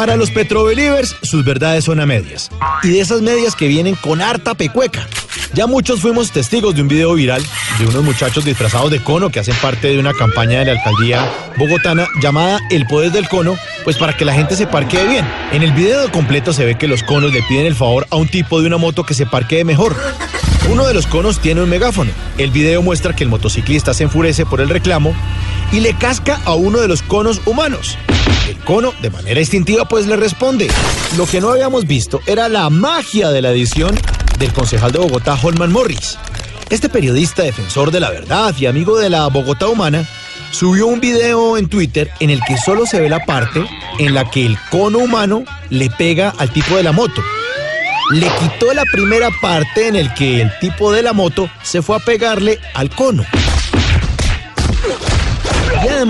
Para los Petrobelievers, sus verdades son a medias. Y de esas medias que vienen con harta pecueca. Ya muchos fuimos testigos de un video viral de unos muchachos disfrazados de cono que hacen parte de una campaña de la alcaldía bogotana llamada El Poder del Cono, pues para que la gente se parquee bien. En el video completo se ve que los conos le piden el favor a un tipo de una moto que se parquee mejor. Uno de los conos tiene un megáfono. El video muestra que el motociclista se enfurece por el reclamo y le casca a uno de los conos humanos. Cono, de manera instintiva, pues le responde. Lo que no habíamos visto era la magia de la edición del concejal de Bogotá, Holman Morris. Este periodista defensor de la verdad y amigo de la Bogotá humana subió un video en Twitter en el que solo se ve la parte en la que el cono humano le pega al tipo de la moto. Le quitó la primera parte en el que el tipo de la moto se fue a pegarle al cono.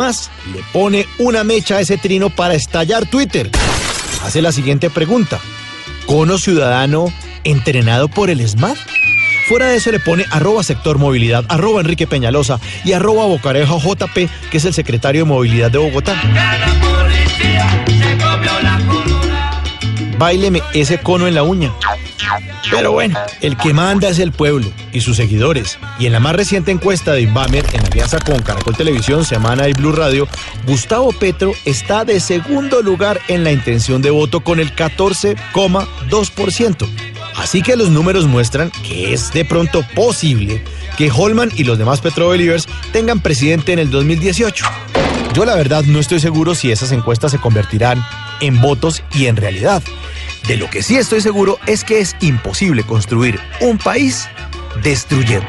Le pone una mecha a ese trino para estallar Twitter. Hace la siguiente pregunta. ¿Cono ciudadano entrenado por el SMAT? Fuera de eso le pone arroba sector movilidad, arroba Enrique Peñalosa y arroba Bocarejo JP, que es el secretario de movilidad de Bogotá. Báileme ese cono en la uña. Pero bueno, el que manda es el pueblo y sus seguidores. Y en la más reciente encuesta de Inbamer, en alianza con Caracol Televisión, Semana y Blue Radio, Gustavo Petro está de segundo lugar en la intención de voto con el 14,2%. Así que los números muestran que es de pronto posible que Holman y los demás Petrobelievers tengan presidente en el 2018. Yo la verdad no estoy seguro si esas encuestas se convertirán en votos y en realidad. De lo que sí estoy seguro es que es imposible construir un país destruyendo.